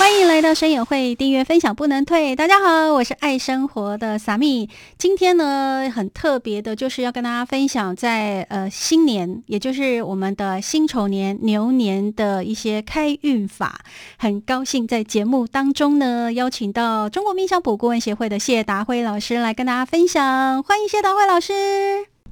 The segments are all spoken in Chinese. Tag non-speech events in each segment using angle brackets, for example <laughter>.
欢迎来到深友会，订阅分享不能退。大家好，我是爱生活的萨米。今天呢，很特别的，就是要跟大家分享在呃新年，也就是我们的辛丑年牛年的一些开运法。很高兴在节目当中呢，邀请到中国命相卜顾问协会的谢达辉老师来跟大家分享。欢迎谢达辉老师。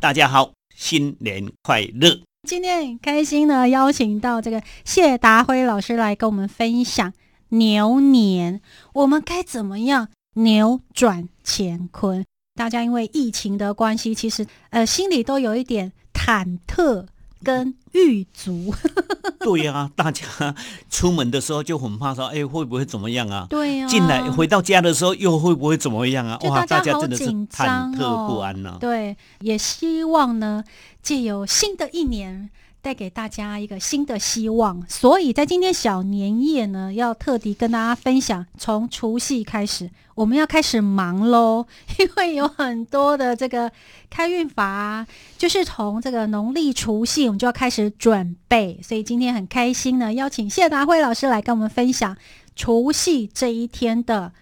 大家好，新年快乐！今天很开心呢，邀请到这个谢达辉老师来跟我们分享。牛年，我们该怎么样扭转乾坤？大家因为疫情的关系，其实呃心里都有一点忐忑跟欲足。<laughs> 对呀，大家出门的时候就很怕说，哎，会不会怎么样啊？对呀。进来回到家的时候又会不会怎么样啊？哇，大家真的是忐忑不安呢。对，也希望呢，借由新的一年。带给大家一个新的希望，所以在今天小年夜呢，要特地跟大家分享，从除夕开始，我们要开始忙喽，<laughs> 因为有很多的这个开运法，就是从这个农历除夕，我们就要开始准备。所以今天很开心呢，邀请谢达辉老师来跟我们分享除夕这一天的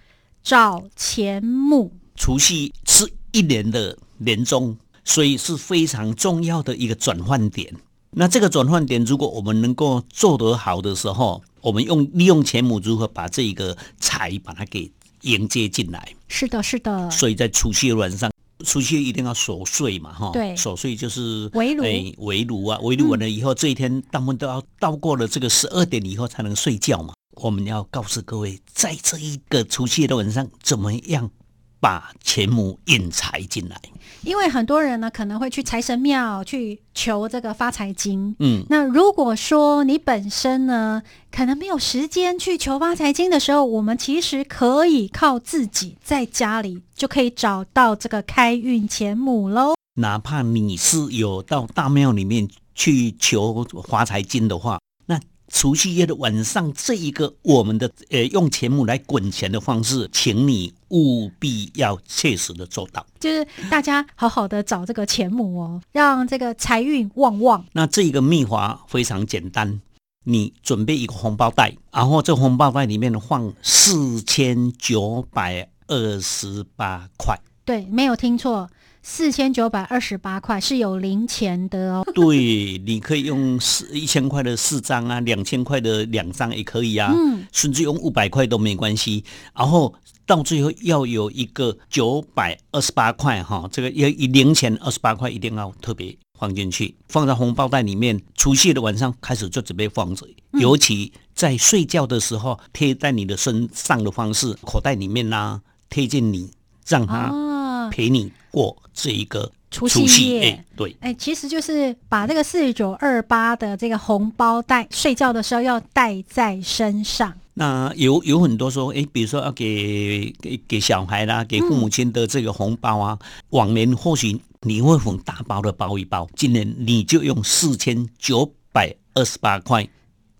找钱目。除夕是一年的年终，所以是非常重要的一个转换点。那这个转换点，如果我们能够做得好的时候，我们用利用前母如何把这一个财把它给迎接进来？是的，是的。所以在除夕晚上，除夕一定要守岁嘛，哈。对。守岁就是围炉，围炉啊，围炉完了以后，这一天大部分都要到过了这个十二点以后才能睡觉嘛。我们要告诉各位，在这一个除夕的晚上，怎么样？把钱母引财进来，因为很多人呢可能会去财神庙去求这个发财金。嗯，那如果说你本身呢可能没有时间去求发财金的时候，我们其实可以靠自己在家里就可以找到这个开运钱母喽。哪怕你是有到大庙里面去求发财金的话。除夕夜的晚上，这一个我们的呃用钱母来滚钱的方式，请你务必要切实的做到。就是大家好好的找这个钱母哦，让这个财运旺旺。那这一个秘法非常简单，你准备一个红包袋，然后这红包袋里面放四千九百二十八块。对，没有听错。四千九百二十八块是有零钱的哦。<laughs> 对，你可以用四一千块的四张啊，两千块的两张也可以啊。嗯，甚至用五百块都没关系。然后到最后要有一个九百二十八块哈，这个要以零钱二十八块一定要特别放进去，放在红包袋里面。除夕的晚上开始就准备放着，尤其在睡觉的时候贴在你的身上的方式，口袋里面啦，贴近你，让它陪你。过这一个除夕夜，对，哎，其实就是把这个四九二八的这个红包带，睡觉的时候要带在身上。那有有很多说，哎，比如说要给给给小孩啦，给父母亲的这个红包啊，往年或许你会很大包的包一包，今年你就用四千九百二十八块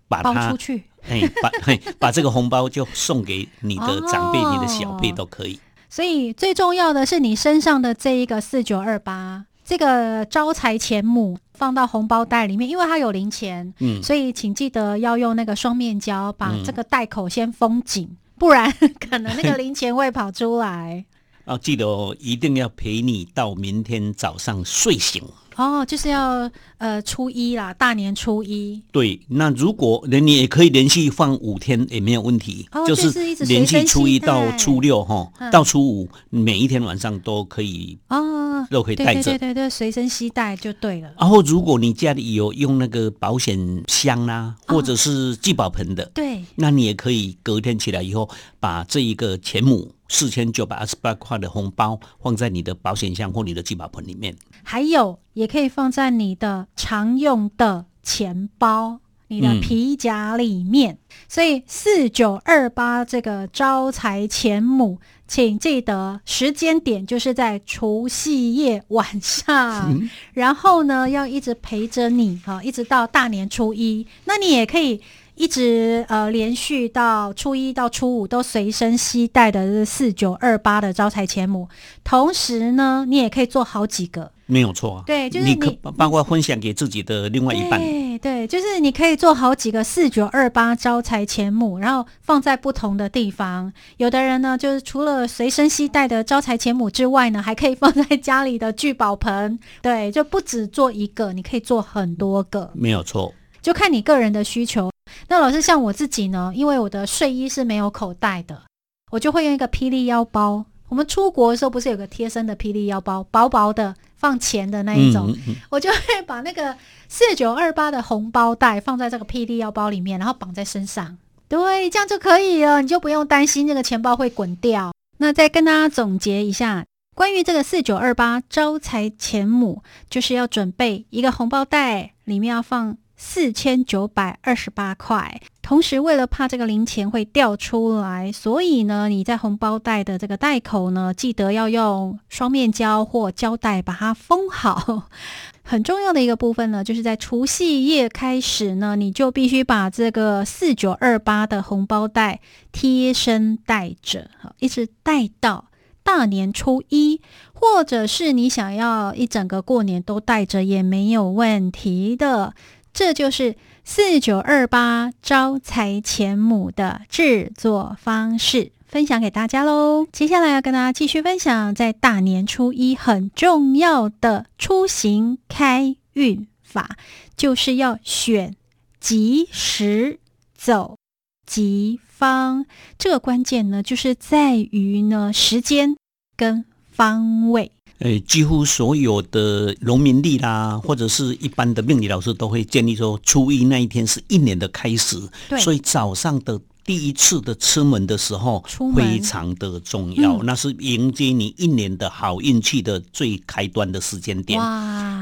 把它包出去，哎，把 <laughs> 把这个红包就送给你的长辈、你的小辈都可以。所以最重要的是你身上的这一个四九二八，这个招财钱母放到红包袋里面，因为它有零钱，嗯，所以请记得要用那个双面胶把这个袋口先封紧，不然 <laughs> 可能那个零钱会跑出来。<laughs> 啊，记得哦，一定要陪你到明天早上睡醒。哦，就是要呃初一啦，大年初一。对，那如果你也可以连续放五天也没有问题，就是连续初一到初六哈，到初五每一天晚上都可以哦，都可以带着，对对对，随身携带就对了。然后如果你家里有用那个保险箱啦，或者是聚宝盆的，对，那你也可以隔天起来以后把这一个钱母。四千九百二十八块的红包放在你的保险箱或你的聚宝盆里面，还有也可以放在你的常用的钱包、你的皮夹里面。所以四九二八这个招财钱母，请记得时间点就是在除夕夜晚上，然后呢要一直陪着你哈，一直到大年初一。那你也可以。一直呃连续到初一到初五都随身携带的是四九二八的招财钱母，同时呢，你也可以做好几个。没有错啊。对就是你可你包括分享给自己的另外一半。对对，就是你可以做好几个四九二八招财钱母，然后放在不同的地方。有的人呢，就是除了随身携带的招财钱母之外呢，还可以放在家里的聚宝盆。对，就不止做一个，你可以做很多个。没有错。就看你个人的需求。那老师像我自己呢，因为我的睡衣是没有口袋的，我就会用一个霹雳腰包。我们出国的时候不是有个贴身的霹雳腰包，薄薄的放钱的那一种，嗯嗯 <laughs> 我就会把那个四九二八的红包袋放在这个霹雳腰包里面，然后绑在身上。对，这样就可以了，你就不用担心这个钱包会滚掉。那再跟大家总结一下，关于这个四九二八招财钱母，就是要准备一个红包袋，里面要放四千九百二十八块。同时，为了怕这个零钱会掉出来，所以呢，你在红包袋的这个袋口呢，记得要用双面胶或胶带把它封好。<laughs> 很重要的一个部分呢，就是在除夕夜开始呢，你就必须把这个四九二八的红包袋贴身带着，一直带到大年初一，或者是你想要一整个过年都带着也没有问题的。这就是四九二八招财钱母的制作方式，分享给大家喽。接下来要跟大家继续分享，在大年初一很重要的出行开运法，就是要选吉时走吉方。这个关键呢，就是在于呢时间跟方位。呃，几乎所有的农民历啦，或者是一般的命理老师都会建议说，初一那一天是一年的开始，对。所以早上的第一次的出门的时候出非常的重要，嗯。那是迎接你一年的好运气的最开端的时间点。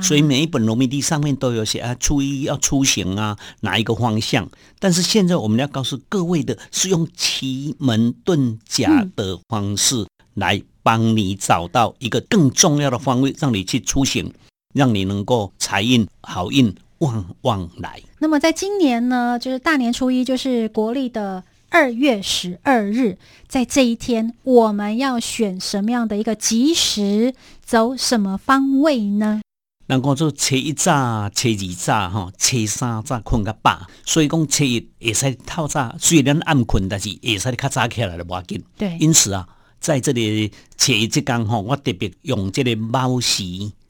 所以每一本农民地上面都有写啊，初一要出行啊，哪一个方向？但是现在我们要告诉各位的是用奇门遁甲的方式来帮你找到一个更重要的方位，让你去出行，让你能够财运好运旺旺来。那么在今年呢，就是大年初一，就是国历的二月十二日，在这一天，我们要选什么样的一个吉时，走什么方位呢？人讲做初一早、初二早、吼，初三早困较饱，所以讲初一会使透早，虽然暗困，但是会使你较早起来就无要紧。对，因此啊，在这里前一这天吼，我特别用这个卯时，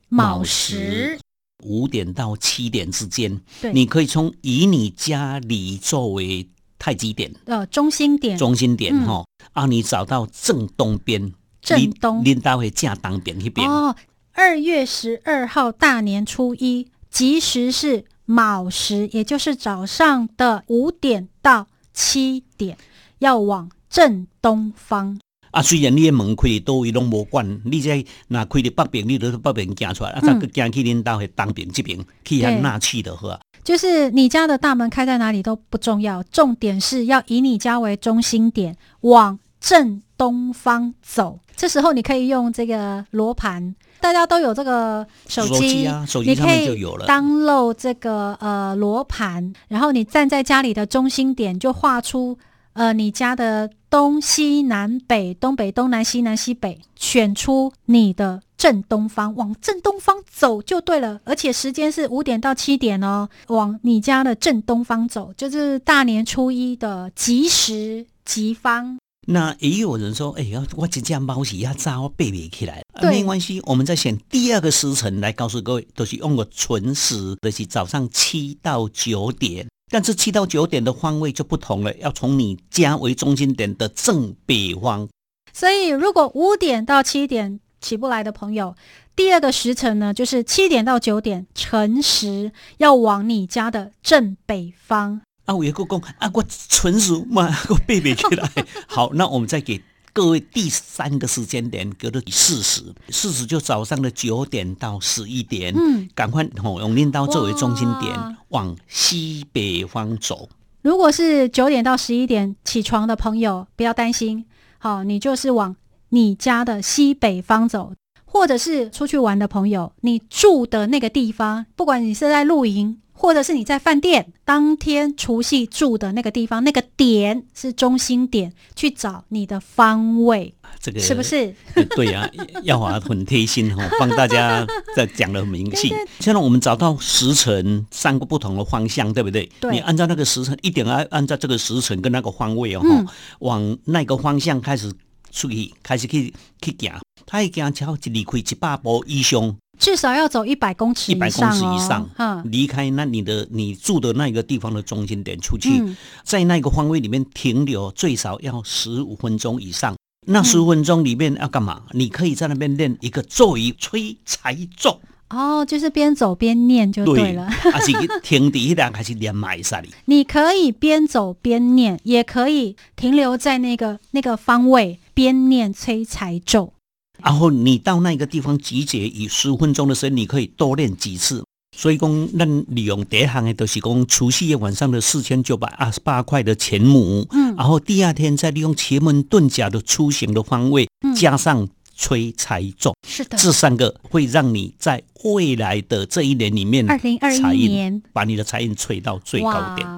卯时，五点到七点之间，你可以从以你家里作为太极点、呃中心点，中心点嗯。吼，啊，你找到正东边，正东。恁兜会正东边那边。哦，二月十二号大年初一，吉时是卯时，也就是早上的五点到七点，要往正东方。啊，虽然你的门开伫倒位拢无管，你这若开伫北边，你就从北边行出来，啊，再嗯去行去恁兜的东边这边，去对遐纳气的好啊。就是你家的大门开在哪里都不重要，重点是要以你家为中心点，往正东方走。这时候你可以用这个罗盘，大家都有这个手手机啊手机上面就有了 download 这个呃罗盘，然后你站在家里的中心点，就画出呃你家的东西南北、东北、东南、西南、西北，选出你的正东方，往正东方走就对了。而且时间是五点到七点哦，往你家的正东方走，就是大年初一的吉时吉方。那也有人说，哎呀，我真正猫时要早，我背不起来。没关系，我们再选第二个时辰来告诉各位，都、是用个纯时，就是早上七到九点。但是七到九点的方位就不同了，要从你家为中心点的正北方。所以，如果五点到七点起不来的朋友，第二个时辰呢，就是七点到九点辰时，要往你家的正北方。啊，我有一个公啊，我纯属嘛，<laughs> 我背背起来。好，那我们再给各位第三个时间点，叫做四十。四十就早上的九点到十一点。嗯，赶快吼、用镰刀作为中心点，往西北方走。如果是九点到十一点起床的朋友，不要担心，好，你就是往你家的西北方走，或者是出去玩的朋友，你住的那个地方，不管你是在露营或者是你在饭店当天除夕住的那个地方，那个点是中心点，去找你的方位，这个是不？是？对啊，耀华很贴心哈，帮大家在讲的很明细。现在我们找到时辰三个不同的方向，对不对？对你按照那个时辰，一点按按照这个时辰跟那个方位哦，嗯往那个方向开始出去，开始去去行。他一行超一离开一百步以上，至少要走一百公尺一百公尺哦以上，嗯，离开那你的你住的那个地方的中心点出去，嗯在那个方位里面停留最少要十五分钟以上。那嗯十五分钟里面要干嘛？你可以在那边练一个咒语催财咒，哦，就是边走边念就对了。<laughs> 还是停伫那还是连埋啥里？你可以边走边念，也可以停留在那个那个方位边念催财咒。然后你到那个地方集结以十五分钟的时间，你可以多练几次。所以讲，咱利用第一行的，都是讲除夕夜晚上的四千九百二十八块的钱母，嗯。然后第二天再利用奇门遁甲的出行的方位，嗯。加上催财咒，是的，这三个会让你在未来的这一年里面，二零二一年。把你的财运吹到最高点。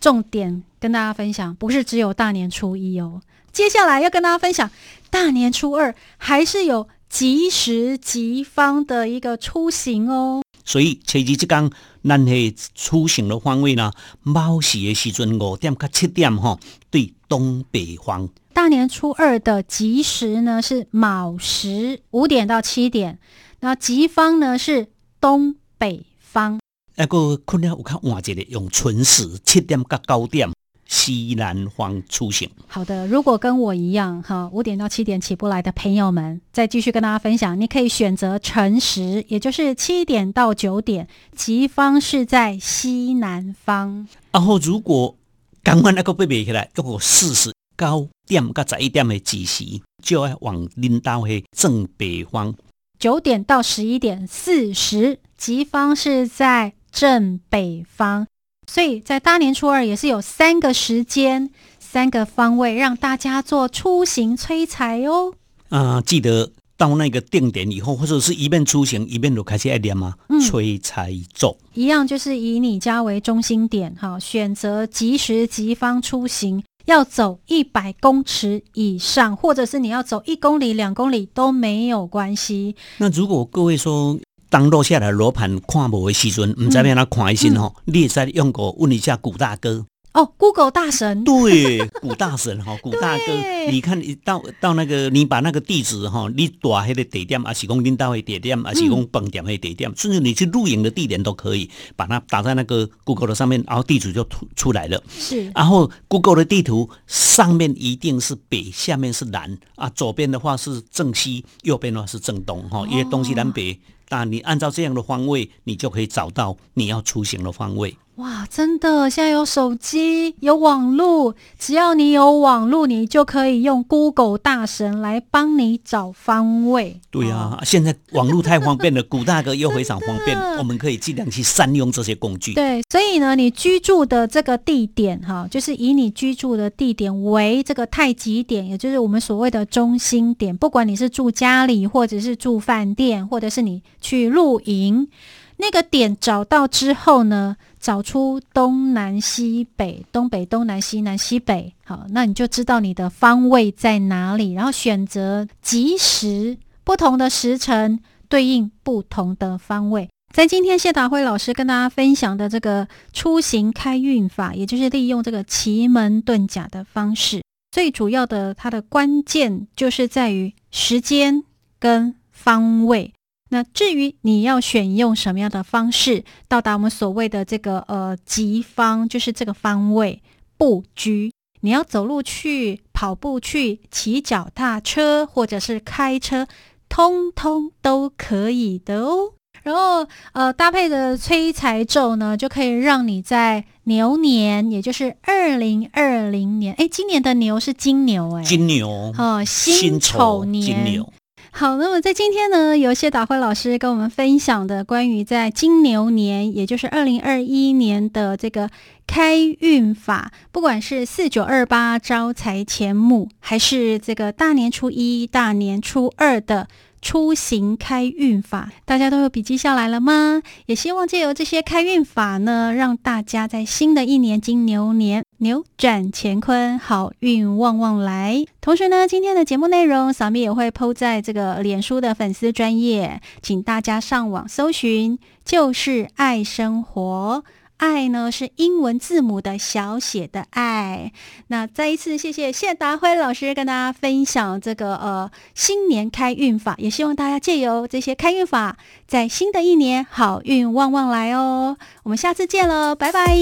重点跟大家分享，不是只有大年初一哦，接下来要跟大家分享大年初二还是有吉时吉方的一个出行哦。所以初二即天，咱的出行的方位呢，卯时的时阵五点到七点吼，对东北方。大年初二的吉时呢是卯时，五点到七点，那吉方呢是东北方。那个可能有较换一个用春时七点到九点西南方出行。好的，如果跟我一样哈，五点到七点起不来的朋友们，再继续跟大家分享，你可以选择辰时，也就是七点到九点，吉方是在西南方。然后如果刚刚那个被背起来，如果四十高点到十一点的子时，就要往领导的正北方。九点到十一点四十，吉方是在正北方，所以在大年初二也是有三个时间、三个方位让大家做出行催财哦。啊、记得到那个定点以后，或者是一边出行一边就开始爱念吗，嗯催财咒。一样就是以你家为中心点，哈，选择吉时吉方出行，要走一百公尺以上，或者是你要走一公里、两公里都没有关系。那如果各位说当落下来罗盘看无的时阵，唔知要哪看的时吼，你也在用过问一下古大哥。哦，Google 大神，<laughs> 对，古大神哈，<laughs> 古大哥，你看你到到那个，你把那个地址哈，你打迄个地点，还是讲领导的地点，还是讲饭店的地点，甚至你去露营的地点都可以，把它打在那个 Google 的上面，然后地址就出出来了。是。然后 Google 的地图上面一定是北，下面是南啊，左边的话是正西，右边的话是正东哈，因为东西南北。那你按照这样的方位，你就可以找到你要出行的方位。哇，真的，现在有手机，有网络，只要你有网络，你就可以用 Google 大神来帮你找方位。对呀、现在网络太方便了，<laughs> 古大哥又非常方便，我们可以尽量去善用这些工具。对，所以呢，你居住的这个地点哈，就是以你居住的地点为这个太极点，也就是我们所谓的中心点。不管你是住家里，或者是住饭店，或者是你去露营，那个点找到之后呢，找出东南西北、东北、东南、西南、西北，好，那你就知道你的方位在哪里，然后选择吉时，不同的时辰对应不同的方位。在今天谢达辉老师跟大家分享的这个出行开运法，也就是利用这个奇门遁甲的方式，最主要的它的关键就是在于时间跟方位。那至于你要选用什么样的方式到达我们所谓的这个呃吉方，就是这个方位布局，你要走路去、跑步去、骑脚踏车或者是开车，通通都可以的哦。然后呃，搭配的催财咒呢，就可以让你在牛年，也就是二零二零年，哎，今年的牛是金牛，哎，金牛，哦，辛丑年，金牛，好，那么在今天呢，有谢达辉老师跟我们分享的关于在金牛年，也就是二零二一年的这个开运法，不管是四九二八招财钱目，还是这个大年初一、大年初二的出行开运法，大家都有笔记下来了吗？也希望借由这些开运法呢，让大家在新的一年金牛年扭转乾坤，好运旺旺来。同时呢，今天的节目内容，扫咪也会 PO 在这个脸书的粉丝专业，请大家上网搜寻，就是爱生活。爱呢是英文字母的小写的爱。那再一次谢谢谢达辉老师跟大家分享这个呃新年开运法，也希望大家借由这些开运法，在新的一年好运旺旺来哦。我们下次见喽，拜拜。